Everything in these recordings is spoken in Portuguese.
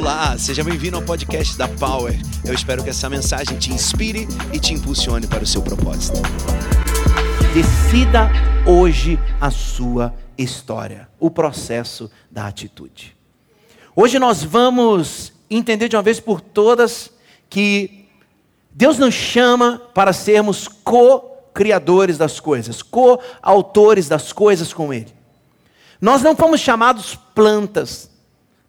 Olá, seja bem-vindo ao podcast da Power. Eu espero que essa mensagem te inspire e te impulsione para o seu propósito. Decida hoje a sua história, o processo da atitude. Hoje nós vamos entender de uma vez por todas que Deus nos chama para sermos co-criadores das coisas, co-autores das coisas com Ele. Nós não fomos chamados plantas,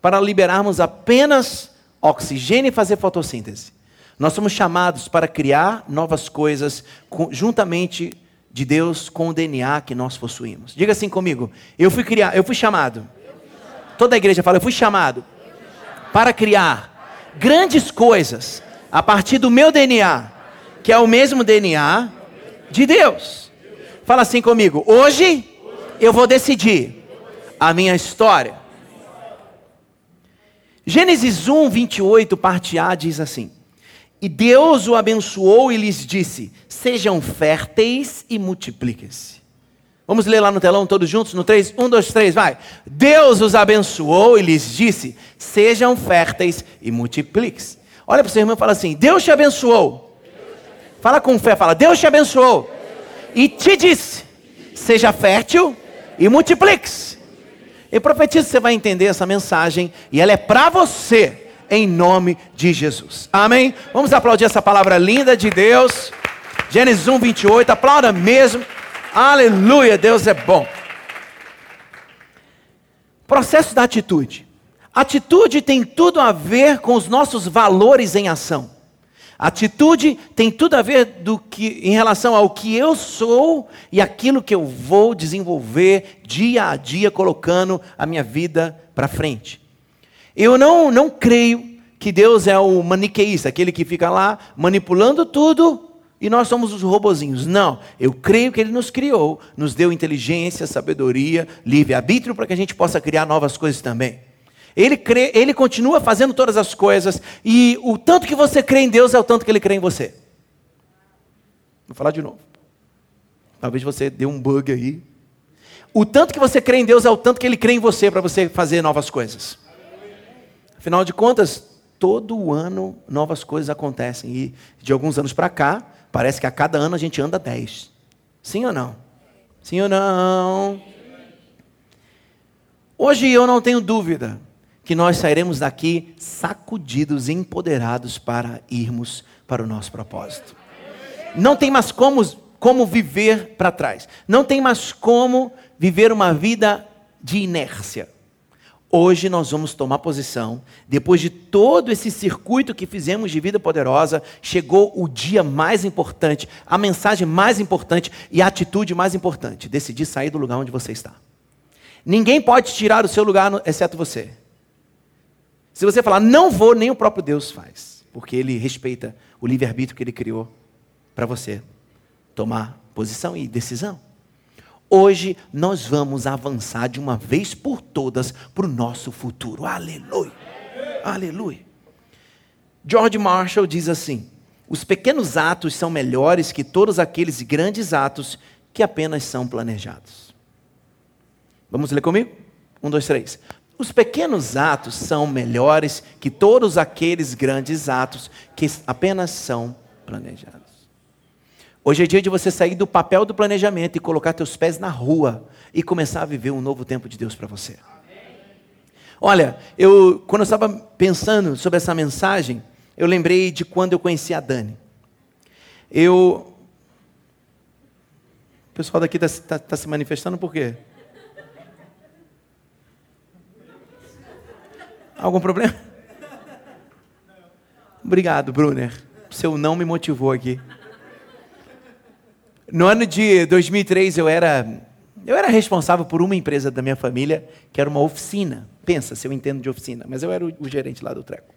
para liberarmos apenas oxigênio e fazer fotossíntese. Nós somos chamados para criar novas coisas juntamente de Deus com o DNA que nós possuímos. Diga assim comigo: eu fui criar, eu fui chamado. Toda a igreja fala, eu fui chamado para criar grandes coisas a partir do meu DNA, que é o mesmo DNA de Deus. Fala assim comigo: hoje eu vou decidir a minha história. Gênesis 1, 28, parte A, diz assim: E Deus o abençoou e lhes disse: Sejam férteis e multipliquem-se. Vamos ler lá no telão todos juntos? No 3? 1, 2, 3, vai. Deus os abençoou e lhes disse: Sejam férteis e multipliquem-se. Olha para o seu irmão e fala assim: Deus te abençoou. Fala com fé, fala: Deus te abençoou. E te disse: Seja fértil e multiplique-se. Eu profetizo que você vai entender essa mensagem e ela é para você, em nome de Jesus. Amém? Vamos aplaudir essa palavra linda de Deus. Gênesis 1, 28. Aplauda mesmo. Aleluia, Deus é bom. Processo da atitude. Atitude tem tudo a ver com os nossos valores em ação. Atitude tem tudo a ver do que, em relação ao que eu sou e aquilo que eu vou desenvolver dia a dia, colocando a minha vida para frente. Eu não, não creio que Deus é o maniqueísta, aquele que fica lá manipulando tudo e nós somos os robozinhos. Não, eu creio que Ele nos criou, nos deu inteligência, sabedoria, livre-arbítrio para que a gente possa criar novas coisas também. Ele, crê, ele continua fazendo todas as coisas, e o tanto que você crê em Deus é o tanto que ele crê em você. Vou falar de novo. Talvez você dê um bug aí. O tanto que você crê em Deus é o tanto que ele crê em você para você fazer novas coisas. Afinal de contas, todo ano novas coisas acontecem. E de alguns anos para cá, parece que a cada ano a gente anda 10. Sim ou não? Sim ou não? Hoje eu não tenho dúvida que nós sairemos daqui sacudidos empoderados para irmos para o nosso propósito. Não tem mais como, como viver para trás. Não tem mais como viver uma vida de inércia. Hoje nós vamos tomar posição. Depois de todo esse circuito que fizemos de vida poderosa, chegou o dia mais importante, a mensagem mais importante e a atitude mais importante: decidir sair do lugar onde você está. Ninguém pode tirar o seu lugar, exceto você. Se você falar, não vou, nem o próprio Deus faz, porque ele respeita o livre-arbítrio que ele criou para você tomar posição e decisão. Hoje nós vamos avançar de uma vez por todas para o nosso futuro. Aleluia! Aleluia! George Marshall diz assim: os pequenos atos são melhores que todos aqueles grandes atos que apenas são planejados. Vamos ler comigo? Um, dois, três. Os pequenos atos são melhores que todos aqueles grandes atos que apenas são planejados. Hoje é dia de você sair do papel do planejamento e colocar teus pés na rua e começar a viver um novo tempo de Deus para você. Olha, eu quando eu estava pensando sobre essa mensagem, eu lembrei de quando eu conheci a Dani. Eu, o pessoal daqui está tá, tá se manifestando por quê? Algum problema? Obrigado, Brunner. Seu não me motivou aqui. No ano de 2003 eu era eu era responsável por uma empresa da minha família que era uma oficina. Pensa se eu entendo de oficina, mas eu era o, o gerente lá do treco.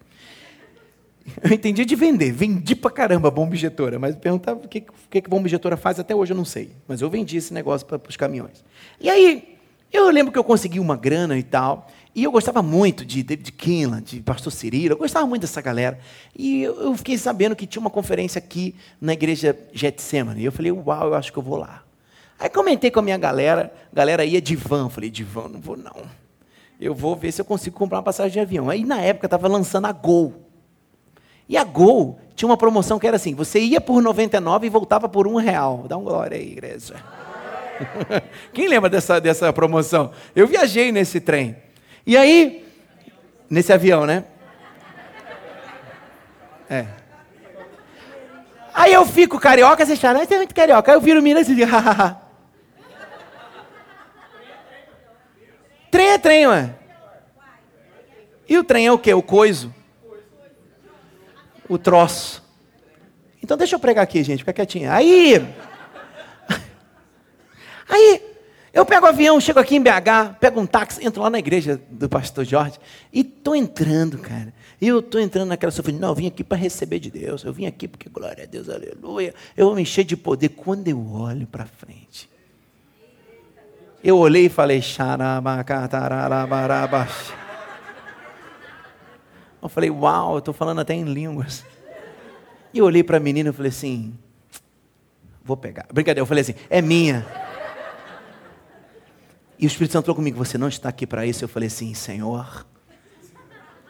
Eu entendi de vender, vendi pra caramba a bomba injetora, mas perguntava o que, que a bomba injetora faz até hoje eu não sei. Mas eu vendi esse negócio para os caminhões. E aí, eu lembro que eu consegui uma grana e tal, e eu gostava muito de David Kinlan, de Pastor Cirilo, eu gostava muito dessa galera. E eu fiquei sabendo que tinha uma conferência aqui na igreja Getsemane. E eu falei, uau, eu acho que eu vou lá. Aí comentei com a minha galera, a galera ia de van. Falei, de van, não vou não. Eu vou ver se eu consigo comprar uma passagem de avião. Aí na época estava lançando a Gol. E a Gol tinha uma promoção que era assim: você ia por 99 e voltava por um real. Dá um glória aí, igreja. Quem lembra dessa, dessa promoção? Eu viajei nesse trem. E aí, nesse avião, né? É. Aí eu fico carioca, você chama, você é muito carioca. Aí eu viro Minas e digo, hahaha. trem é trem, ué. E o trem é o quê? O coiso. O troço. Então deixa eu pregar aqui, gente, fica quietinho. Aí. Aí, eu pego o avião, chego aqui em BH, pego um táxi, entro lá na igreja do pastor Jorge e tô entrando, cara. Eu tô entrando naquela sofrência. Não, eu vim aqui para receber de Deus. Eu vim aqui porque glória a Deus, aleluia. Eu vou me encher de poder quando eu olho para frente. Eu olhei e falei, Eu falei, uau, eu estou falando até em línguas. E eu olhei para a menina e falei assim, vou pegar. Brincadeira, eu falei assim, é minha. E o Espírito Santo falou comigo, você não está aqui para isso. Eu falei assim, Senhor,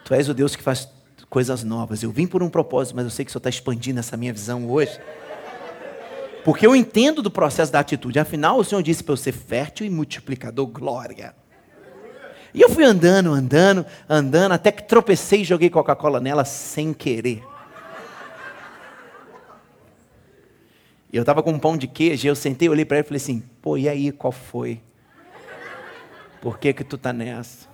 Tu és o Deus que faz coisas novas. Eu vim por um propósito, mas eu sei que o Senhor está expandindo essa minha visão hoje. Porque eu entendo do processo da atitude. Afinal, o Senhor disse para eu ser fértil e multiplicador, glória. E eu fui andando, andando, andando, até que tropecei e joguei Coca-Cola nela sem querer. E eu estava com um pão de queijo, eu sentei, olhei para ele e falei assim: pô, e aí, qual foi? Por que que tu tá nessa?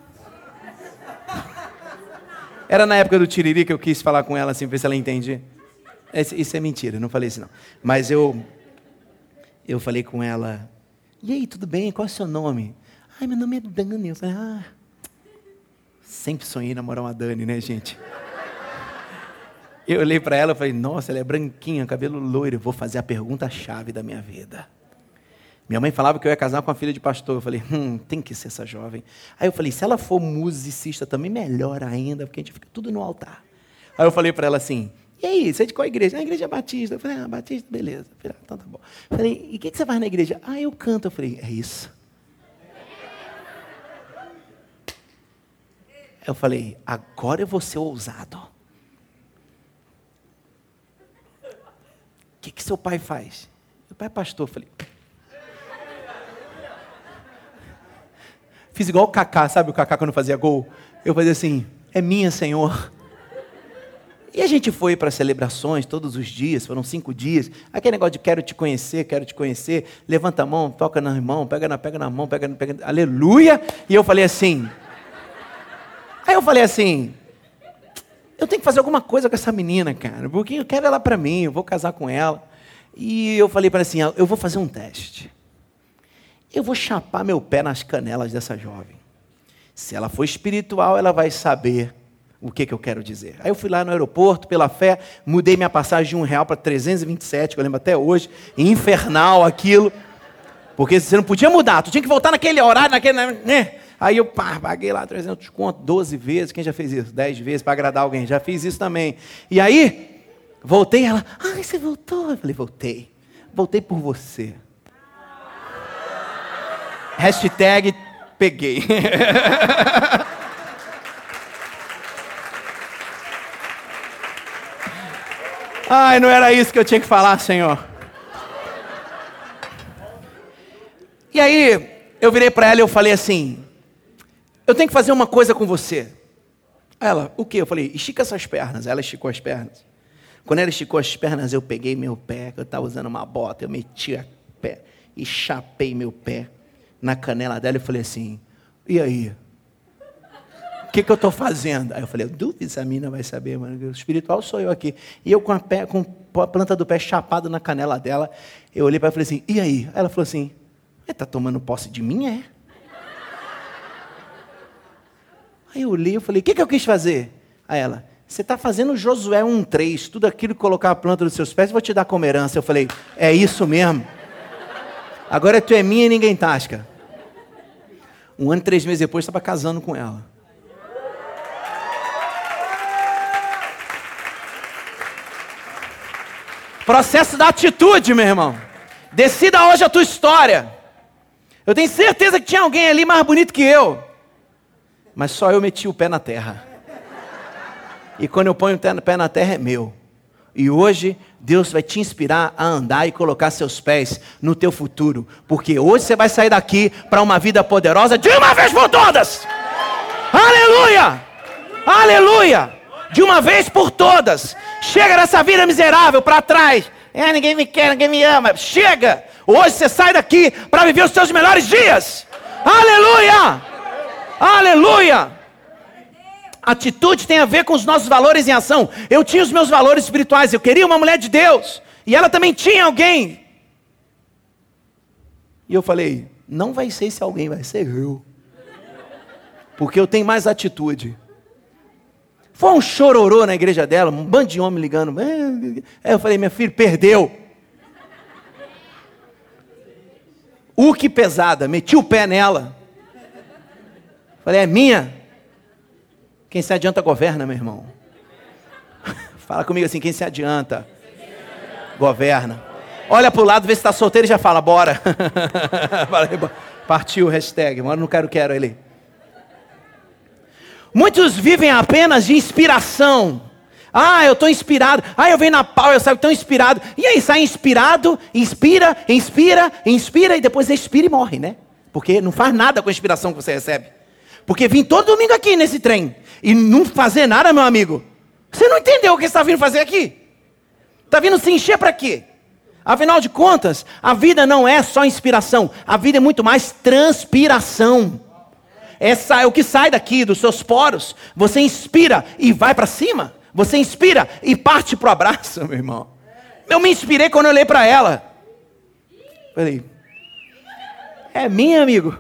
Era na época do tiriri que eu quis falar com ela assim, ver se ela entende. Isso é mentira, não falei isso não. Mas eu eu falei com ela, e aí, tudo bem? Qual é o seu nome? Ai, meu nome é Dani. Eu falei, ah, sempre sonhei namorar uma Dani, né, gente? Eu olhei para ela e falei, nossa, ela é branquinha, cabelo loiro, vou fazer a pergunta-chave da minha vida. Minha mãe falava que eu ia casar com a filha de pastor. Eu falei, hum, tem que ser essa jovem. Aí eu falei, se ela for musicista também, melhor ainda, porque a gente fica tudo no altar. Aí eu falei para ela assim, e aí, você é de qual igreja? Na igreja batista. Eu falei, ah, batista, beleza. Ah, então tá bom. Eu falei, e o que, que você faz na igreja? Ah, eu canto. Eu falei, é isso. Eu falei, agora eu vou ser ousado. O que, que seu pai faz? Meu pai é pastor. Eu falei. Fiz igual o Kaká, sabe o Kaká quando fazia gol? Eu fazia assim, é minha, Senhor. E a gente foi para celebrações todos os dias, foram cinco dias. Aquele negócio de quero te conhecer, quero te conhecer. Levanta a mão, toca na mão, pega na, pega na mão, pega, pega. Aleluia! E eu falei assim. Aí eu falei assim. Eu tenho que fazer alguma coisa com essa menina, cara, porque eu quero ela para mim, eu vou casar com ela. E eu falei para assim, eu vou fazer um teste. Eu vou chapar meu pé nas canelas dessa jovem. Se ela for espiritual, ela vai saber o que, que eu quero dizer. Aí eu fui lá no aeroporto, pela fé, mudei minha passagem de um real para 327, que eu lembro até hoje, infernal aquilo, porque você não podia mudar, tu tinha que voltar naquele horário, naquele, né? Aí eu pá, paguei lá 300 conto 12 vezes, quem já fez isso? 10 vezes para agradar alguém, já fiz isso também. E aí, voltei, ela, ai, você voltou? Eu falei, voltei, voltei por você. Hashtag peguei. Ai, não era isso que eu tinha que falar, Senhor. E aí, eu virei para ela e eu falei assim: Eu tenho que fazer uma coisa com você. Ela, o que? Eu falei: Estica suas pernas. Ela esticou as pernas. Quando ela esticou as pernas, eu peguei meu pé, eu estava usando uma bota, eu meti a pé e chapei meu pé na canela dela e falei assim: E aí? o que, que eu estou fazendo? Aí eu falei, duvido se a mina vai saber, mano. O espiritual sou eu aqui. E eu com a, pé, com a planta do pé chapada na canela dela, eu olhei para ela e falei assim, e? Aí ela falou assim, está tomando posse de mim, é? Aí eu olhei e falei, o que, que eu quis fazer? Aí ela, você está fazendo Josué 1,3, tudo aquilo que colocar a planta dos seus pés, eu vou te dar como herança. Eu falei, é isso mesmo. Agora tu é minha e ninguém tasca. Um ano e três meses depois, estava casando com ela. Processo da atitude, meu irmão. Decida hoje a tua história. Eu tenho certeza que tinha alguém ali mais bonito que eu. Mas só eu meti o pé na terra. E quando eu ponho o pé na terra é meu. E hoje Deus vai te inspirar a andar e colocar seus pés no teu futuro, porque hoje você vai sair daqui para uma vida poderosa de uma vez por todas. Aleluia! Aleluia! De uma vez por todas. Chega dessa vida miserável para trás. É, ninguém me quer, ninguém me ama. Chega! Hoje você sai daqui para viver os seus melhores dias. Aleluia! Aleluia! Atitude tem a ver com os nossos valores em ação. Eu tinha os meus valores espirituais, eu queria uma mulher de Deus, e ela também tinha alguém. E eu falei: não vai ser esse alguém, vai ser eu. Porque eu tenho mais atitude. Foi um chororô na igreja dela, um bando de homem ligando. Aí eu falei: minha filha, perdeu. O que pesada, meti o pé nela. Falei: é minha. Quem se adianta governa, meu irmão. fala comigo assim: quem se adianta, governa. Olha para o lado, vê se está solteiro e já fala, bora. Partiu o hashtag, mas não quero, quero ele. Muitos vivem apenas de inspiração. Ah, eu estou inspirado. Ah, eu venho na pau, eu saio tão inspirado. E aí, sai inspirado, inspira, inspira, inspira, e depois expira e morre, né? Porque não faz nada com a inspiração que você recebe. Porque vim todo domingo aqui nesse trem e não fazer nada, meu amigo. Você não entendeu o que está vindo fazer aqui? Está vindo se encher para quê? Afinal de contas, a vida não é só inspiração, a vida é muito mais transpiração. Essa é o que sai daqui dos seus poros. Você inspira e vai para cima. Você inspira e parte para o abraço, meu irmão. Eu me inspirei quando eu olhei para ela. Falei, é minha, amigo.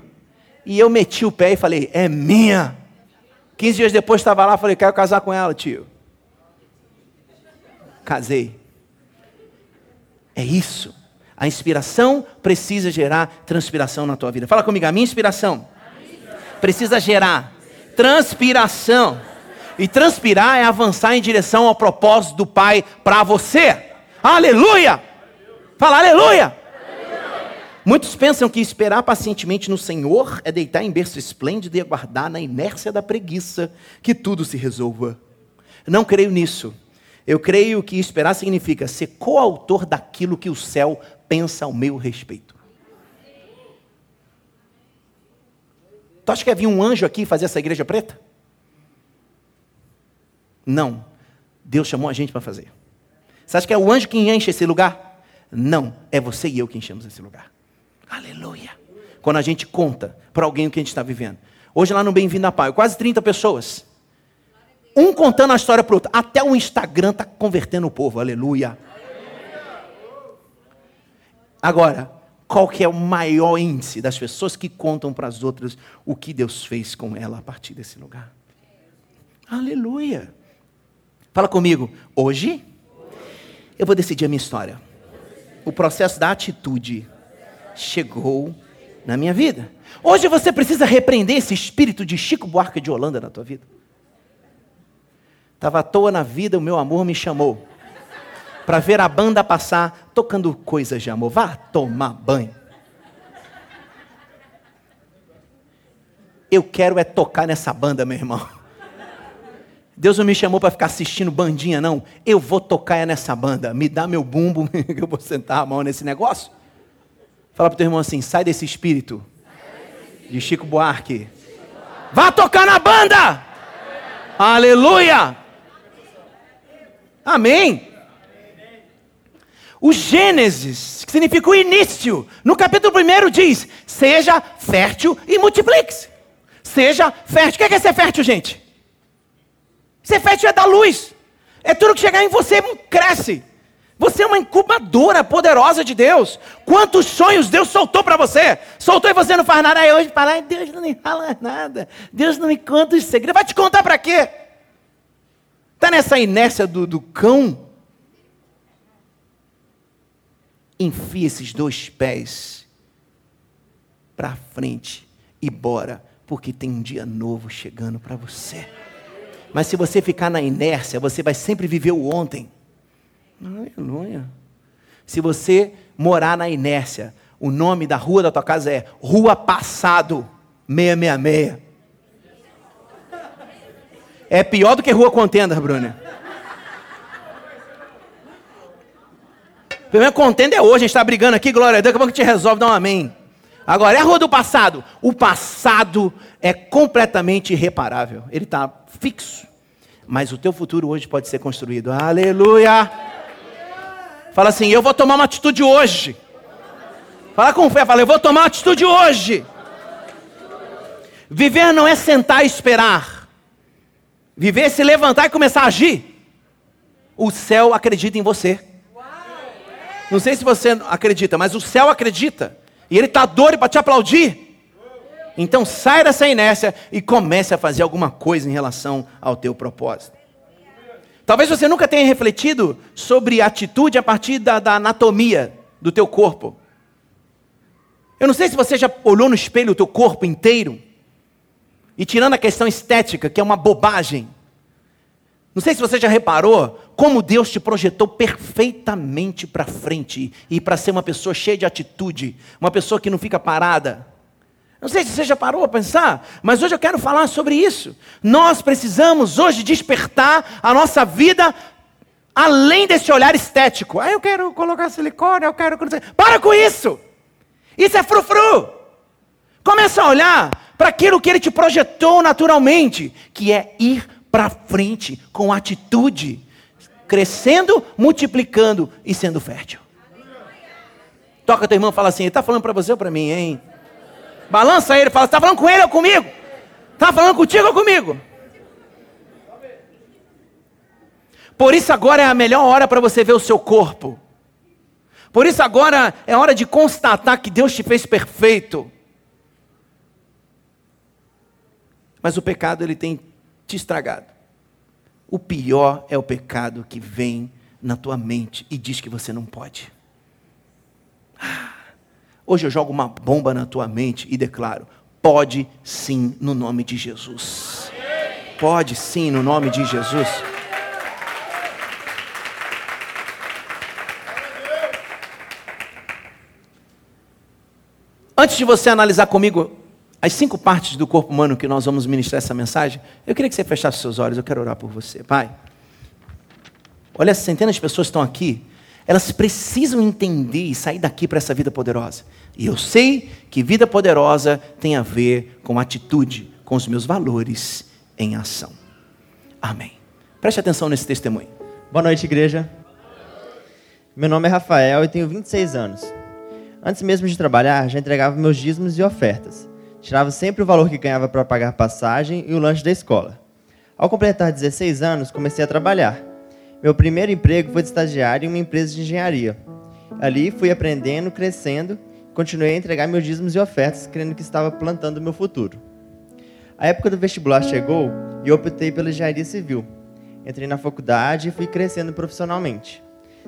E eu meti o pé e falei, é minha. 15 dias depois estava lá, falei, quero casar com ela, tio. Casei. É isso. A inspiração precisa gerar transpiração na tua vida. Fala comigo, a minha inspiração precisa gerar transpiração. E transpirar é avançar em direção ao propósito do Pai para você. Aleluia! Fala aleluia! Muitos pensam que esperar pacientemente no Senhor é deitar em berço esplêndido e aguardar na inércia da preguiça que tudo se resolva. Não creio nisso. Eu creio que esperar significa ser coautor daquilo que o céu pensa ao meu respeito. Tu acha que havia um anjo aqui fazer essa igreja preta? Não. Deus chamou a gente para fazer. Você acha que é o anjo que enche esse lugar? Não. É você e eu que enchemos esse lugar. Aleluia. Quando a gente conta para alguém o que a gente está vivendo. Hoje lá no Bem-vindo a Pai, quase 30 pessoas. Um contando a história para o outro. Até o Instagram está convertendo o povo. Aleluia. Agora, qual que é o maior índice das pessoas que contam para as outras o que Deus fez com ela a partir desse lugar? Aleluia. Fala comigo. Hoje, eu vou decidir a minha história. O processo da atitude chegou na minha vida. Hoje você precisa repreender esse espírito de Chico Buarque de Holanda na tua vida. Estava à toa na vida, o meu amor me chamou para ver a banda passar tocando coisas de amor. Vá tomar banho. Eu quero é tocar nessa banda, meu irmão. Deus não me chamou para ficar assistindo bandinha, não. Eu vou tocar é nessa banda. Me dá meu bumbo, que eu vou sentar a mão nesse negócio. Fala para o teu irmão assim: sai desse espírito de Chico Buarque. Vá tocar na banda! Aleluia! Amém! O Gênesis, que significa o início, no capítulo 1 diz: seja fértil e multiplique-se. Seja fértil. O que é ser fértil, gente? Ser fértil é dar luz. É tudo que chegar em você cresce. Você é uma incubadora poderosa de Deus. Quantos sonhos Deus soltou para você? Soltou e você não faz nada. Aí hoje fala, Deus não me fala nada. Deus não me conta os segredos. Vai te contar para quê? Está nessa inércia do, do cão? Enfia esses dois pés para frente e bora, porque tem um dia novo chegando para você. Mas se você ficar na inércia, você vai sempre viver o ontem. Aleluia. Se você morar na inércia, o nome da rua da tua casa é Rua Passado 666. É pior do que rua contenda, Bruna. Primeiro contenda é hoje, a gente está brigando aqui, glória a Deus, daqui a pouco gente resolve, dá um amém. Agora, é a rua do passado. O passado é completamente irreparável. Ele está fixo. Mas o teu futuro hoje pode ser construído. Aleluia! Fala assim, eu vou tomar uma atitude hoje. Fala com fé, fala, eu vou tomar uma atitude hoje. Viver não é sentar e esperar. Viver é se levantar e começar a agir. O céu acredita em você. Não sei se você acredita, mas o céu acredita. E ele está doido para te aplaudir. Então sai dessa inércia e comece a fazer alguma coisa em relação ao teu propósito. Talvez você nunca tenha refletido sobre atitude a partir da, da anatomia do teu corpo. Eu não sei se você já olhou no espelho o teu corpo inteiro e tirando a questão estética, que é uma bobagem. Não sei se você já reparou como Deus te projetou perfeitamente para frente e para ser uma pessoa cheia de atitude, uma pessoa que não fica parada. Não sei se você já parou a pensar, mas hoje eu quero falar sobre isso. Nós precisamos hoje despertar a nossa vida além desse olhar estético. Ah, eu quero colocar silicone, eu quero. Para com isso! Isso é frufru! Começa a olhar para aquilo que ele te projetou naturalmente, que é ir para frente com atitude, crescendo, multiplicando e sendo fértil. Toca teu irmão e fala assim: ele está falando para você ou para mim, hein? Balança ele, fala: está falando com ele ou comigo? Está falando contigo ou comigo? Por isso agora é a melhor hora para você ver o seu corpo. Por isso agora é hora de constatar que Deus te fez perfeito. Mas o pecado ele tem te estragado. O pior é o pecado que vem na tua mente e diz que você não pode. Hoje eu jogo uma bomba na tua mente e declaro: pode sim, no nome de Jesus. Pode sim, no nome de Jesus. Antes de você analisar comigo as cinco partes do corpo humano que nós vamos ministrar essa mensagem, eu queria que você fechasse seus olhos, eu quero orar por você. Pai, olha, centenas de pessoas estão aqui, elas precisam entender e sair daqui para essa vida poderosa. E eu sei que vida poderosa tem a ver com atitude, com os meus valores em ação. Amém. Preste atenção nesse testemunho. Boa noite, igreja. Meu nome é Rafael e tenho 26 anos. Antes mesmo de trabalhar, já entregava meus dízimos e ofertas. Tirava sempre o valor que ganhava para pagar passagem e o lanche da escola. Ao completar 16 anos, comecei a trabalhar. Meu primeiro emprego foi de estagiário em uma empresa de engenharia. Ali fui aprendendo, crescendo, continuei a entregar meus dízimos e ofertas, crendo que estava plantando o meu futuro. A época do vestibular chegou e eu optei pela engenharia civil. Entrei na faculdade e fui crescendo profissionalmente.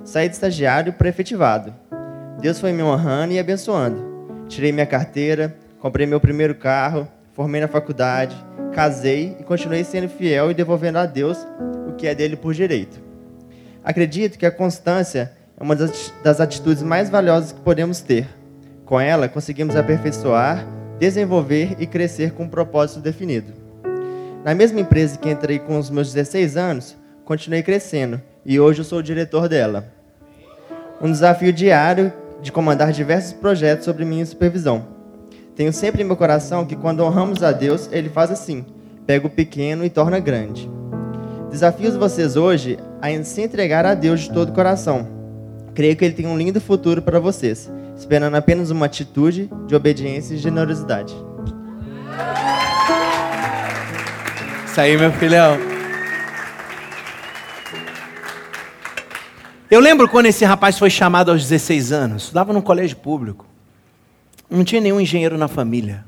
Saí de estagiário para efetivado. Deus foi me honrando e abençoando. Tirei minha carteira, comprei meu primeiro carro, formei na faculdade, casei e continuei sendo fiel e devolvendo a Deus o que é dele por direito. Acredito que a constância é uma das atitudes mais valiosas que podemos ter. Com ela, conseguimos aperfeiçoar, desenvolver e crescer com um propósito definido. Na mesma empresa que entrei com os meus 16 anos, continuei crescendo e hoje eu sou o diretor dela. Um desafio diário de comandar diversos projetos sob minha supervisão. Tenho sempre em meu coração que quando honramos a Deus, Ele faz assim: pega o pequeno e torna grande. Desafios vocês hoje a se entregar a Deus de todo o coração. Creio que Ele tem um lindo futuro para vocês, esperando apenas uma atitude de obediência e generosidade. Isso aí, meu filhão. Eu lembro quando esse rapaz foi chamado aos 16 anos, estudava num colégio público. Não tinha nenhum engenheiro na família.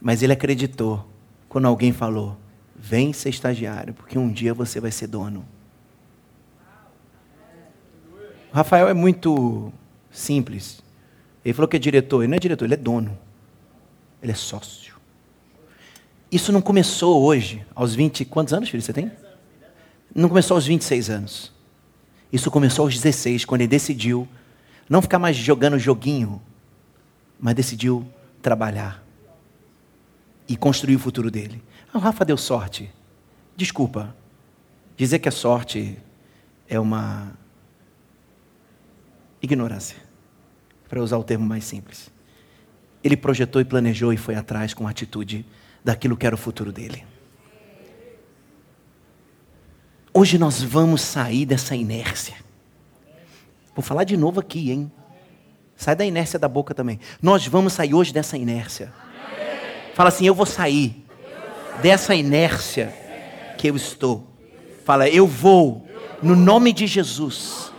Mas ele acreditou quando alguém falou: vem ser estagiário, porque um dia você vai ser dono. O Rafael é muito simples. Ele falou que é diretor. Ele não é diretor, ele é dono. Ele é sócio. Isso não começou hoje, aos 20. Quantos anos, filho, você tem? Não começou aos 26 anos. Isso começou aos 16, quando ele decidiu não ficar mais jogando joguinho, mas decidiu trabalhar e construir o futuro dele. Ah, o Rafa deu sorte Desculpa, dizer que a sorte é uma ignorância, para usar o termo mais simples. Ele projetou e planejou e foi atrás com atitude daquilo que era o futuro dele. Hoje nós vamos sair dessa inércia. Vou falar de novo aqui, hein? Sai da inércia da boca também. Nós vamos sair hoje dessa inércia. Fala assim: eu vou sair dessa inércia que eu estou. Fala, eu vou, no nome de Jesus,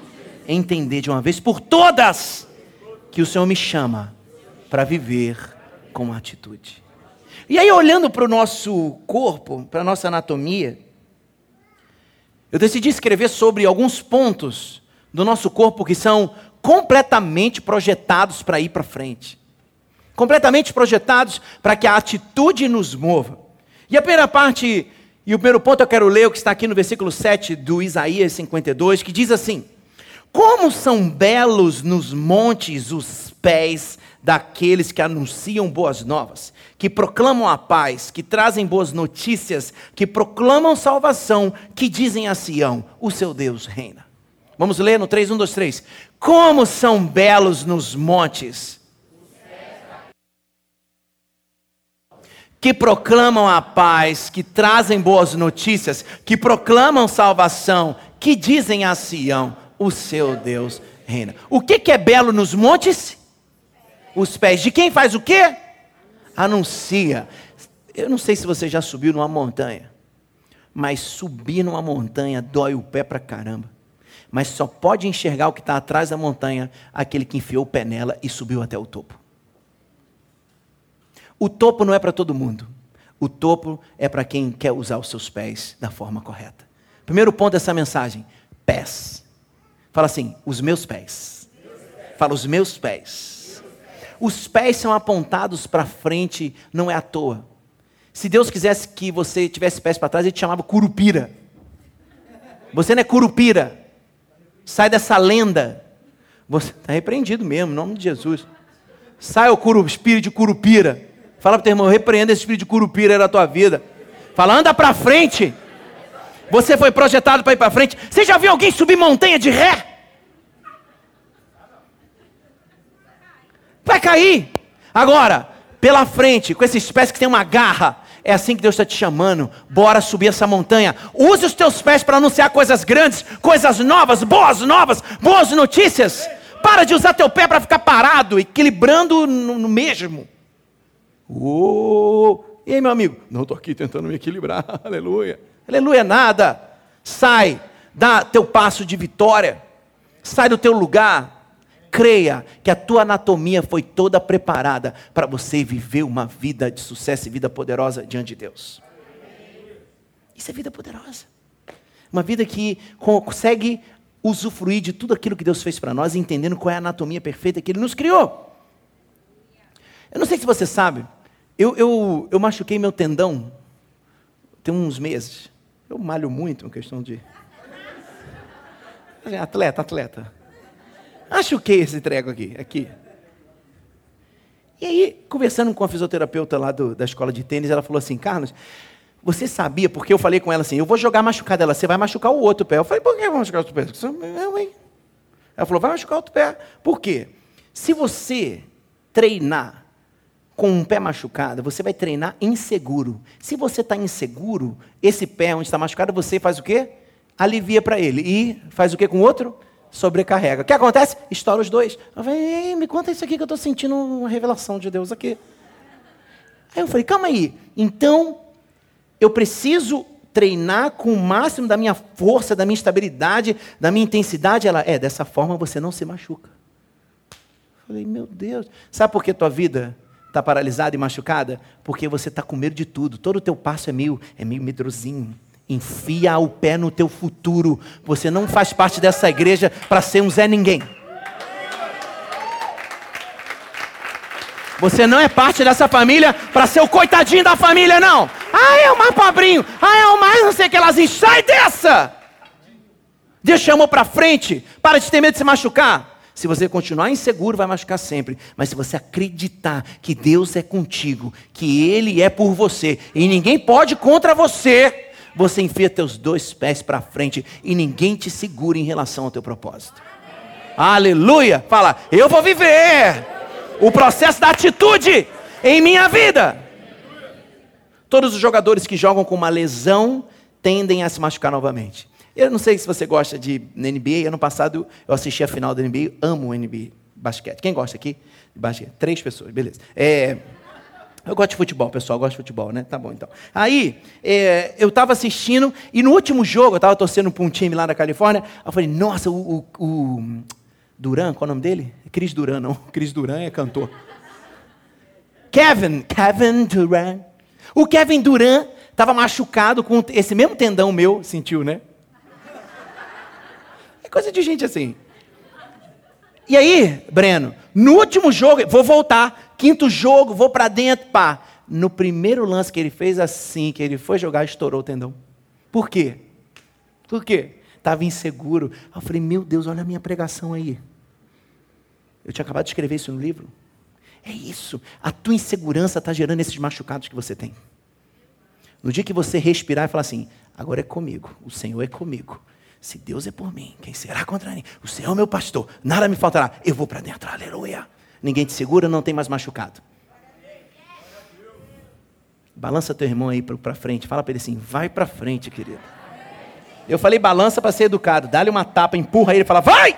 entender de uma vez por todas que o Senhor me chama para viver com atitude. E aí, olhando para o nosso corpo, para a nossa anatomia, eu decidi escrever sobre alguns pontos do nosso corpo que são completamente projetados para ir para frente. Completamente projetados para que a atitude nos mova. E a primeira parte, e o primeiro ponto eu quero ler, o que está aqui no versículo 7 do Isaías 52, que diz assim: Como são belos nos montes os pés daqueles que anunciam boas novas, que proclamam a paz, que trazem boas notícias, que proclamam salvação, que dizem a Sião: O seu Deus reina. Vamos ler no 3, 1, 2, 3. Como são belos nos montes. Que proclamam a paz, que trazem boas notícias, que proclamam salvação, que dizem a Sião: O seu Deus reina. O que, que é belo nos montes? Os pés. De quem faz o quê? Anuncia. Eu não sei se você já subiu numa montanha, mas subir numa montanha dói o pé pra caramba mas só pode enxergar o que está atrás da montanha aquele que enfiou o pé nela e subiu até o topo. O topo não é para todo mundo. O topo é para quem quer usar os seus pés da forma correta. Primeiro ponto dessa mensagem: pés. Fala assim, os meus pés. Fala, os meus pés. Os pés são apontados para frente, não é à toa. Se Deus quisesse que você tivesse pés para trás, Ele te chamava curupira. Você não é curupira. Sai dessa lenda. Você está repreendido mesmo, em nome de Jesus. Sai o espírito de curupira. Fala para o teu irmão, repreenda esse espírito de curupira da tua vida. Fala, anda para frente. Você foi projetado para ir para frente. Você já viu alguém subir montanha de ré? Vai cair. Agora, pela frente, com esses pés que tem uma garra, é assim que Deus está te chamando. Bora subir essa montanha. Use os teus pés para anunciar coisas grandes, coisas novas, boas novas, boas notícias. Para de usar teu pé para ficar parado, equilibrando no mesmo. Uou. E aí, meu amigo? Não, estou aqui tentando me equilibrar. Aleluia. Aleluia nada. Sai, dá teu passo de vitória. Sai do teu lugar creia que a tua anatomia foi toda preparada para você viver uma vida de sucesso e vida poderosa diante de Deus. Isso é vida poderosa. Uma vida que consegue usufruir de tudo aquilo que Deus fez para nós, entendendo qual é a anatomia perfeita que Ele nos criou. Eu não sei se você sabe, eu, eu, eu machuquei meu tendão tem uns meses. Eu malho muito, uma questão de. Atleta, atleta. Acho que esse treco aqui, aqui. E aí, conversando com a fisioterapeuta lá do, da escola de tênis, ela falou assim, Carlos, você sabia, porque eu falei com ela assim, eu vou jogar machucada, ela, você vai machucar o outro pé. Eu falei, por que eu vou machucar o outro pé? Eu, hein? Ela falou, vai machucar o outro pé. Por quê? Se você treinar com um pé machucado, você vai treinar inseguro. Se você está inseguro, esse pé onde está machucado, você faz o quê? Alivia para ele. E faz o quê com o outro? sobrecarrega. O que acontece? Estoura os dois. Falei, me conta isso aqui que eu estou sentindo uma revelação de Deus aqui. Aí eu falei, calma aí. Então, eu preciso treinar com o máximo da minha força, da minha estabilidade, da minha intensidade. Ela, é, dessa forma você não se machuca. Eu falei, meu Deus. Sabe por que tua vida está paralisada e machucada? Porque você está com medo de tudo. Todo o teu passo é meio, é meio medrosinho. Enfia o pé no teu futuro. Você não faz parte dessa igreja para ser um Zé Ninguém. Você não é parte dessa família para ser o coitadinho da família, não. Ah, é o mais pobrinho. Ah, é o mais não sei o que elas Sai dessa! Deus chamou para frente. Para de ter medo de se machucar. Se você continuar inseguro, vai machucar sempre. Mas se você acreditar que Deus é contigo, que Ele é por você, e ninguém pode contra você, você enfia teus dois pés para frente e ninguém te segura em relação ao teu propósito. Aleluia! Fala, eu vou viver o processo da atitude em minha vida. Todos os jogadores que jogam com uma lesão tendem a se machucar novamente. Eu não sei se você gosta de NBA. Ano passado eu assisti a final da NBA. Amo NBA basquete. Quem gosta aqui de basquete? Três pessoas, beleza. É, eu gosto de futebol, pessoal, gosto de futebol, né? Tá bom, então. Aí, é, eu estava assistindo, e no último jogo, eu estava torcendo para um time lá na Califórnia, eu falei, nossa, o, o, o Duran, qual é o nome dele? Cris Duran, não. Cris Duran é cantor. Kevin, Kevin Duran. O Kevin Duran estava machucado com esse mesmo tendão meu, sentiu, né? Coisa de gente assim. E aí, Breno, no último jogo, vou voltar, quinto jogo, vou para dentro, pá. No primeiro lance que ele fez assim, que ele foi jogar, estourou o tendão. Por quê? Por quê? Estava inseguro. Eu falei, meu Deus, olha a minha pregação aí. Eu tinha acabado de escrever isso no livro. É isso. A tua insegurança está gerando esses machucados que você tem. No dia que você respirar e falar assim: agora é comigo, o Senhor é comigo. Se Deus é por mim, quem será contra mim? O Senhor é o meu pastor, nada me faltará. Eu vou para dentro, aleluia. Ninguém te segura, não tem mais machucado. Balança teu irmão aí para frente, fala para ele assim: vai para frente, querido. Eu falei balança para ser educado, dá-lhe uma tapa, empurra ele e fala: vai!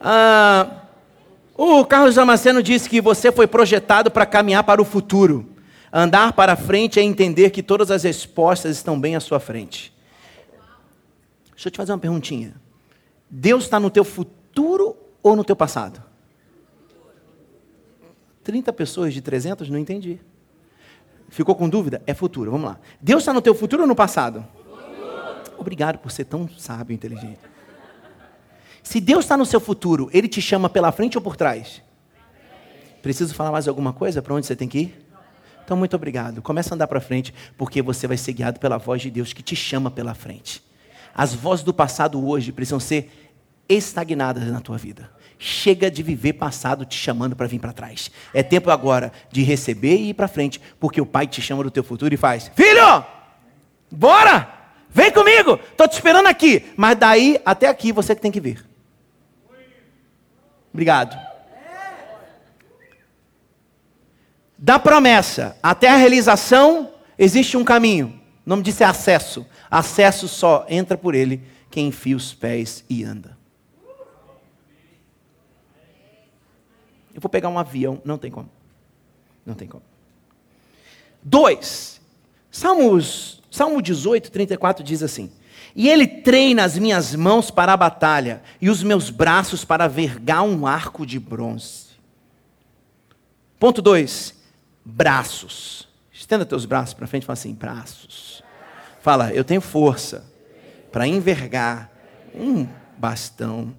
Ah, o Carlos Damasceno disse que você foi projetado para caminhar para o futuro. Andar para frente é entender que todas as respostas estão bem à sua frente. Deixa eu te fazer uma perguntinha. Deus está no teu futuro ou no teu passado? 30 pessoas de 300? Não entendi. Ficou com dúvida? É futuro, vamos lá. Deus está no teu futuro ou no passado? Obrigado por ser tão sábio e inteligente. Se Deus está no seu futuro, Ele te chama pela frente ou por trás? Preciso falar mais alguma coisa? Para onde você tem que ir? Então, muito obrigado. Começa a andar para frente, porque você vai ser guiado pela voz de Deus que te chama pela frente. As vozes do passado hoje precisam ser estagnadas na tua vida. Chega de viver passado te chamando para vir para trás. É tempo agora de receber e ir para frente, porque o Pai te chama do teu futuro e faz: Filho, bora! Vem comigo, estou te esperando aqui. Mas daí até aqui você que tem que vir. Obrigado. Da promessa até a realização existe um caminho. O nome disso é acesso. Acesso só entra por ele quem enfia os pés e anda. Eu vou pegar um avião, não tem como. Não tem como. Dois. Salmos, Salmo 18, 34 diz assim: e ele treina as minhas mãos para a batalha e os meus braços para vergar um arco de bronze. Ponto 2. Braços. Estenda teus braços para frente e fala assim: braços. Fala, eu tenho força para envergar um bastão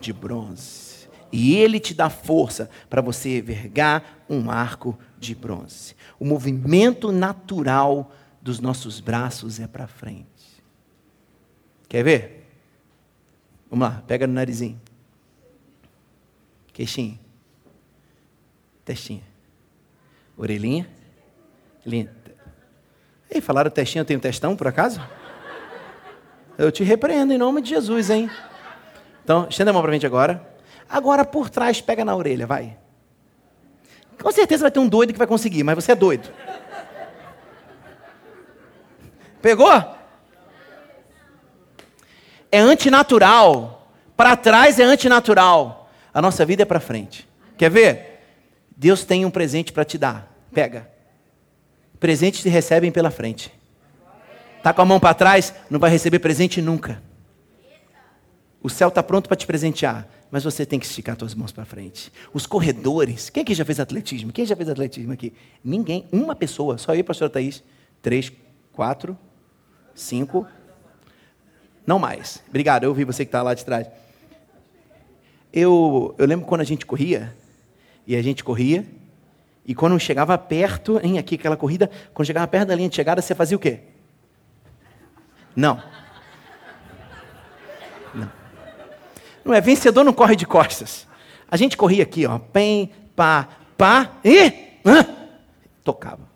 de bronze. E ele te dá força para você vergar um arco de bronze. O movimento natural dos nossos braços é para frente. Quer ver? Vamos lá, pega no narizinho. Queixinho. Testinha. Orelhinha. Linda. Ei, falaram testinha, eu tenho testão, por acaso? Eu te repreendo em nome de Jesus, hein? Então, estenda a mão para frente agora. Agora, por trás, pega na orelha, vai. Com certeza vai ter um doido que vai conseguir, mas você é doido. Pegou? é antinatural. Para trás é antinatural. A nossa vida é para frente. Quer ver? Deus tem um presente para te dar. Pega. Presentes se recebem pela frente. Tá com a mão para trás, não vai receber presente nunca. O céu está pronto para te presentear, mas você tem que esticar suas mãos para frente. Os corredores, quem aqui já fez atletismo? Quem já fez atletismo aqui? Ninguém, uma pessoa, só eu, pastor Thaís. Três, quatro, cinco, não mais. Obrigado, eu ouvi você que está lá de trás. Eu, eu lembro quando a gente corria, e a gente corria, e quando chegava perto, em aqui aquela corrida, quando chegava perto da linha de chegada, você fazia o quê? Não. Não. Não é vencedor não corre de costas. A gente corria aqui, ó, pem, pá, pá, e hã? tocava.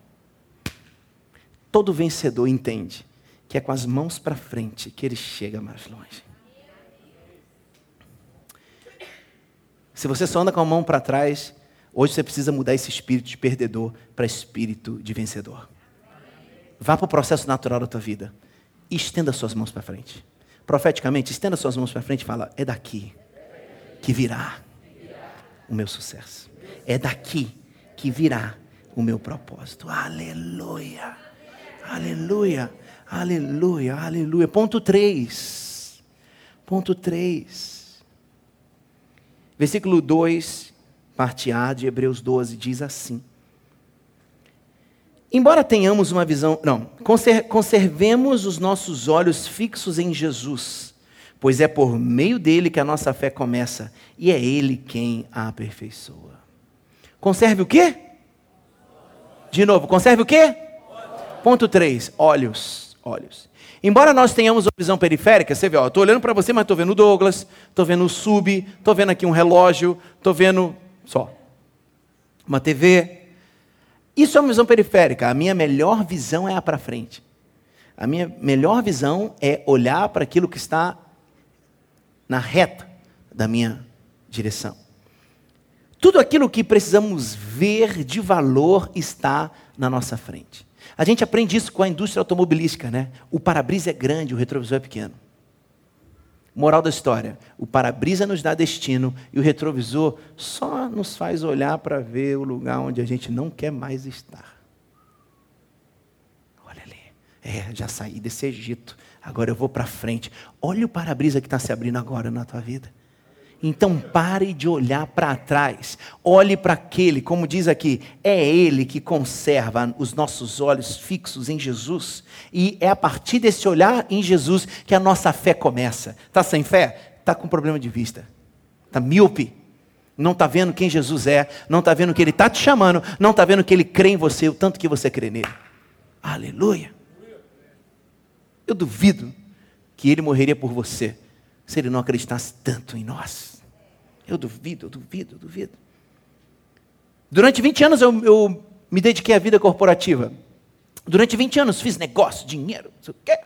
Todo vencedor entende que é com as mãos para frente que ele chega mais longe. Se você só anda com a mão para trás, hoje você precisa mudar esse espírito de perdedor para espírito de vencedor. Vá para o processo natural da tua vida e estenda suas mãos para frente. Profeticamente, estenda suas mãos para frente e fala: é daqui que virá o meu sucesso. É daqui que virá o meu propósito. Aleluia. Aleluia. Aleluia. Aleluia. Ponto 3. Ponto 3. Versículo 2, parte A de Hebreus 12, diz assim: Embora tenhamos uma visão, não, conservemos os nossos olhos fixos em Jesus, pois é por meio dele que a nossa fé começa e é ele quem a aperfeiçoa. Conserve o quê? De novo, conserve o quê? Ponto 3, olhos, olhos. Embora nós tenhamos uma visão periférica, você vê, ó, estou olhando para você, mas estou vendo o Douglas, estou vendo o sub, estou vendo aqui um relógio, estou vendo só uma TV. Isso é uma visão periférica. A minha melhor visão é a para frente. A minha melhor visão é olhar para aquilo que está na reta da minha direção. Tudo aquilo que precisamos ver de valor está na nossa frente. A gente aprende isso com a indústria automobilística, né? O para-brisa é grande, o retrovisor é pequeno. Moral da história: o para-brisa nos dá destino e o retrovisor só nos faz olhar para ver o lugar onde a gente não quer mais estar. Olha ali, é, já saí desse Egito, agora eu vou para frente. Olha o para-brisa que está se abrindo agora na tua vida. Então pare de olhar para trás, olhe para aquele, como diz aqui, é Ele que conserva os nossos olhos fixos em Jesus, e é a partir desse olhar em Jesus que a nossa fé começa. Está sem fé? Está com problema de vista, está míope, não está vendo quem Jesus é, não está vendo que Ele está te chamando, não está vendo que Ele crê em você, o tanto que você crê nele. Aleluia! Eu duvido que Ele morreria por você se Ele não acreditasse tanto em nós. Eu duvido, eu duvido, eu duvido. Durante 20 anos eu, eu me dediquei à vida corporativa. Durante 20 anos fiz negócio, dinheiro, não sei o quê.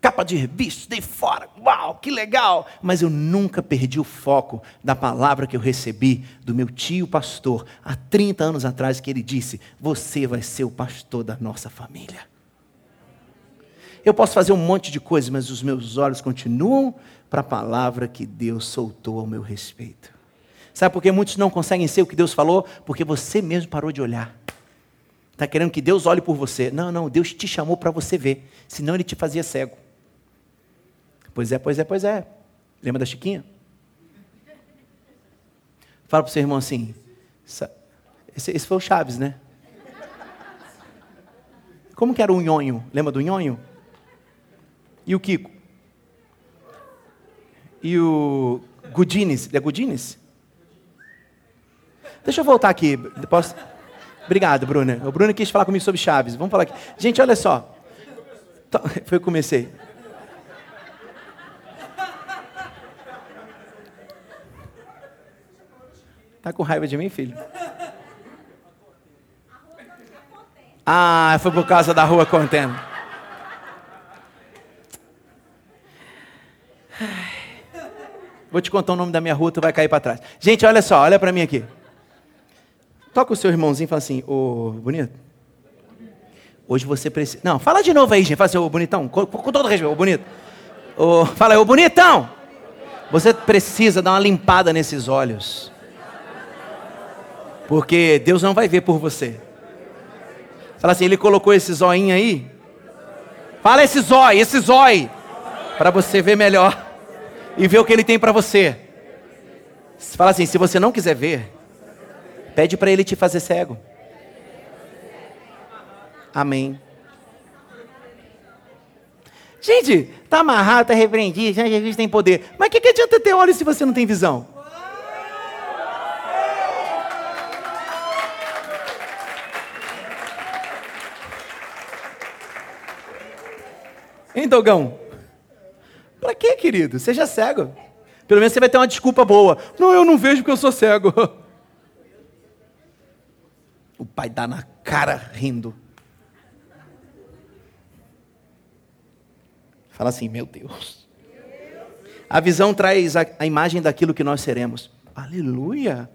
Capa de revista, dei fora, uau, que legal. Mas eu nunca perdi o foco da palavra que eu recebi do meu tio pastor há 30 anos atrás, que ele disse: Você vai ser o pastor da nossa família. Eu posso fazer um monte de coisas, mas os meus olhos continuam para a palavra que Deus soltou ao meu respeito. Sabe por que muitos não conseguem ser o que Deus falou? Porque você mesmo parou de olhar. Está querendo que Deus olhe por você. Não, não, Deus te chamou para você ver. Senão ele te fazia cego. Pois é, pois é, pois é. Lembra da Chiquinha? Fala para o seu irmão assim. Esse, esse, foi o Chaves, né? Como que era o nhonho? Lembra do nhonho? E o Kiko? e o Gudines. É Gudines? Deixa eu voltar aqui. Posso... Obrigado, Bruna. O Bruno quis falar comigo sobre Chaves. Vamos falar aqui. Gente, olha só. Foi eu comecei. Tá com raiva de mim, filho? Ah, foi por causa da rua contendo. Vou te contar o nome da minha rua, tu vai cair para trás. Gente, olha só, olha para mim aqui. Toca o seu irmãozinho e fala assim, ô bonito. Hoje você precisa. Não, fala de novo aí, gente. Fala assim, ô bonitão, com, com todo respeito, ô bonito. Ô, fala aí, ô bonitão. Você precisa dar uma limpada nesses olhos. Porque Deus não vai ver por você. Fala assim, ele colocou esse zoinho aí. Fala esse zóio, esse zóio. Para você ver melhor e ver o que ele tem para você. Fala assim: se você não quiser ver, pede para ele te fazer cego. Amém. Gente, tá amarrado, tá repreendido, já Jesus tem poder. Mas o que, que adianta ter olhos se você não tem visão? Hein, Dogão? Para quê, querido? Seja cego. Pelo menos você vai ter uma desculpa boa. Não, eu não vejo porque eu sou cego. O pai dá na cara rindo. Fala assim, meu Deus. A visão traz a, a imagem daquilo que nós seremos. Aleluia.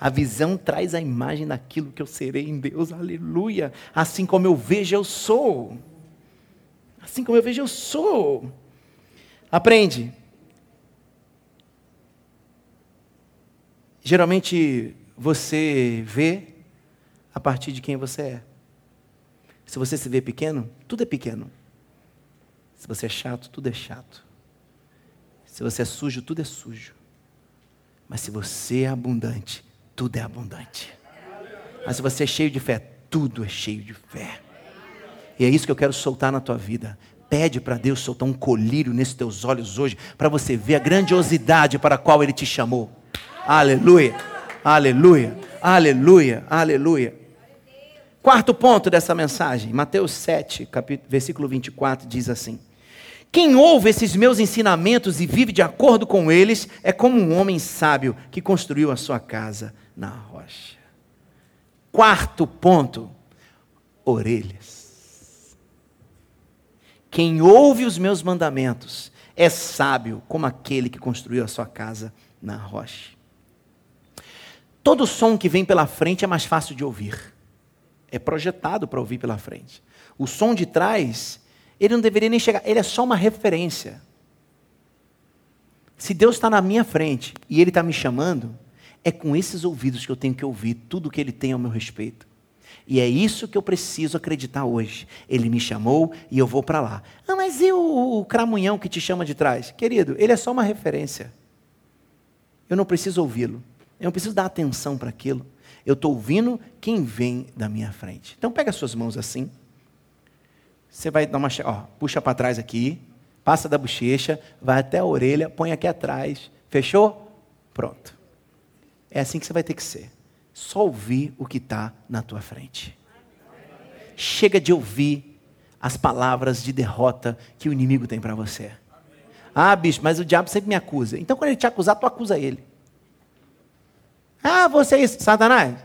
A visão traz a imagem daquilo que eu serei em Deus. Aleluia. Assim como eu vejo, eu sou. Assim como eu vejo, eu sou. Aprende. Geralmente você vê a partir de quem você é. Se você se vê pequeno, tudo é pequeno. Se você é chato, tudo é chato. Se você é sujo, tudo é sujo. Mas se você é abundante, tudo é abundante. Mas se você é cheio de fé, tudo é cheio de fé. E é isso que eu quero soltar na tua vida. Pede para Deus soltar um colírio nesses teus olhos hoje, para você ver a grandiosidade para a qual Ele te chamou. Aleluia, aleluia, aleluia, aleluia. Quarto ponto dessa mensagem, Mateus 7, capítulo, versículo 24, diz assim: Quem ouve esses meus ensinamentos e vive de acordo com eles, é como um homem sábio que construiu a sua casa na rocha. Quarto ponto, orelhas. Quem ouve os meus mandamentos é sábio como aquele que construiu a sua casa na rocha. Todo som que vem pela frente é mais fácil de ouvir. É projetado para ouvir pela frente. O som de trás, ele não deveria nem chegar, ele é só uma referência. Se Deus está na minha frente e Ele está me chamando, é com esses ouvidos que eu tenho que ouvir tudo o que Ele tem ao meu respeito. E é isso que eu preciso acreditar hoje. Ele me chamou e eu vou para lá. Ah, mas e o, o cramunhão que te chama de trás? Querido, ele é só uma referência. Eu não preciso ouvi-lo. Eu não preciso dar atenção para aquilo. Eu estou ouvindo quem vem da minha frente. Então pega as suas mãos assim. Você vai dar uma. Ó, puxa para trás aqui. Passa da bochecha. Vai até a orelha. Põe aqui atrás. Fechou? Pronto. É assim que você vai ter que ser. Só ouvir o que está na tua frente. Chega de ouvir as palavras de derrota que o inimigo tem para você. Ah, bicho, mas o diabo sempre me acusa. Então, quando ele te acusar, tu acusa ele. Ah, você, Satanás,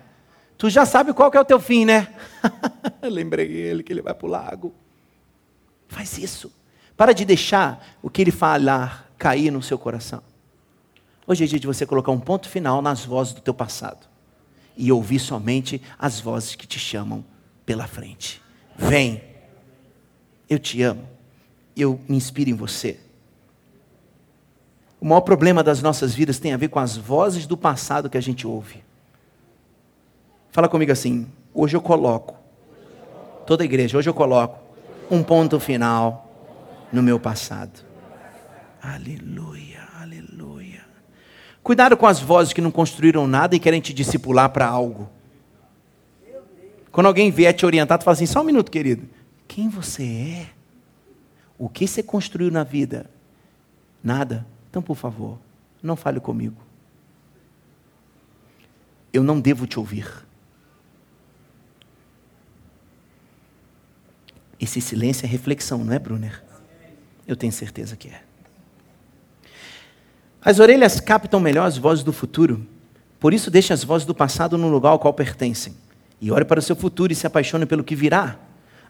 tu já sabe qual que é o teu fim, né? Lembrei ele que ele vai para o lago. Faz isso. Para de deixar o que ele falar cair no seu coração. Hoje é dia de você colocar um ponto final nas vozes do teu passado e ouvir somente as vozes que te chamam pela frente. Vem, eu te amo, eu me inspiro em você. O maior problema das nossas vidas tem a ver com as vozes do passado que a gente ouve. Fala comigo assim: hoje eu coloco, toda a igreja, hoje eu coloco um ponto final no meu passado. Aleluia, aleluia. Cuidado com as vozes que não construíram nada e querem te discipular para algo. Quando alguém vier te orientar, tu fala assim: só um minuto, querido. Quem você é? O que você construiu na vida? Nada. Então, por favor, não fale comigo. Eu não devo te ouvir. Esse silêncio é reflexão, não é, Brunner? Eu tenho certeza que é. As orelhas captam melhor as vozes do futuro, por isso deixe as vozes do passado no lugar ao qual pertencem. E ore para o seu futuro e se apaixone pelo que virá.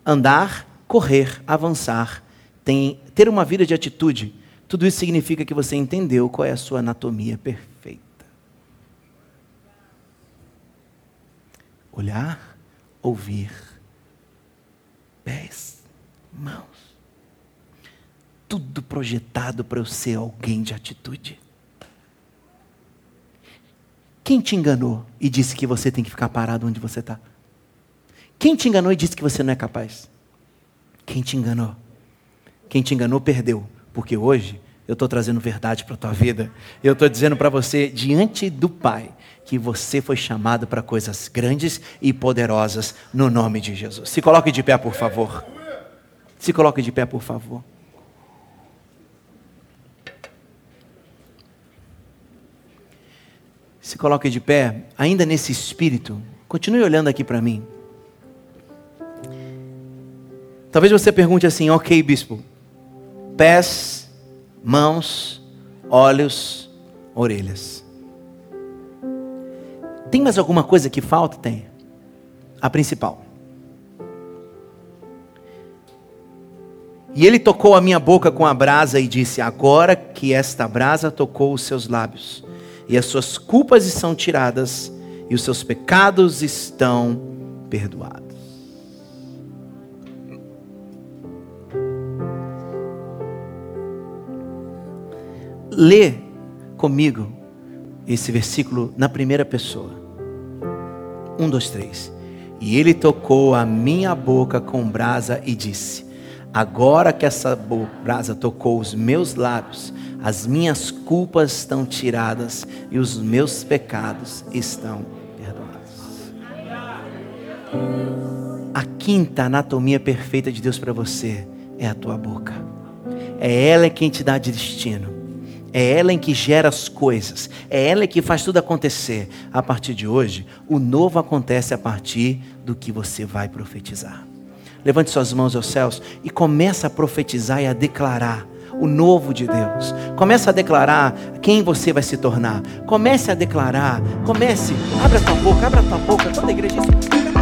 Andar, correr, avançar, tem, ter uma vida de atitude tudo isso significa que você entendeu qual é a sua anatomia perfeita. Olhar, ouvir, pés, mãos. Tudo projetado para eu ser alguém de atitude. Quem te enganou e disse que você tem que ficar parado onde você está? Quem te enganou e disse que você não é capaz? Quem te enganou? Quem te enganou perdeu, porque hoje eu estou trazendo verdade para a tua vida. Eu estou dizendo para você, diante do Pai, que você foi chamado para coisas grandes e poderosas no nome de Jesus. Se coloque de pé, por favor. Se coloque de pé, por favor. Se coloque de pé, ainda nesse espírito. Continue olhando aqui para mim. Talvez você pergunte assim: ok, bispo, pés, mãos, olhos, orelhas. Tem mais alguma coisa que falta? Tem. A principal. E ele tocou a minha boca com a brasa e disse: Agora que esta brasa tocou os seus lábios, e as suas culpas são tiradas, e os seus pecados estão perdoados. Lê comigo esse versículo na primeira pessoa. Um, dois, três. E ele tocou a minha boca com brasa e disse: Agora que essa brasa tocou os meus lábios, as minhas culpas estão tiradas e os meus pecados estão perdoados. A quinta anatomia perfeita de Deus para você é a tua boca. É ela quem te dá destino. É ela em que gera as coisas. É ela que faz tudo acontecer. A partir de hoje, o novo acontece a partir do que você vai profetizar. Levante suas mãos aos céus e comece a profetizar e a declarar o novo de Deus. Comece a declarar quem você vai se tornar. Comece a declarar. Comece. Abra tua boca, abra tua boca. Toda a igreja.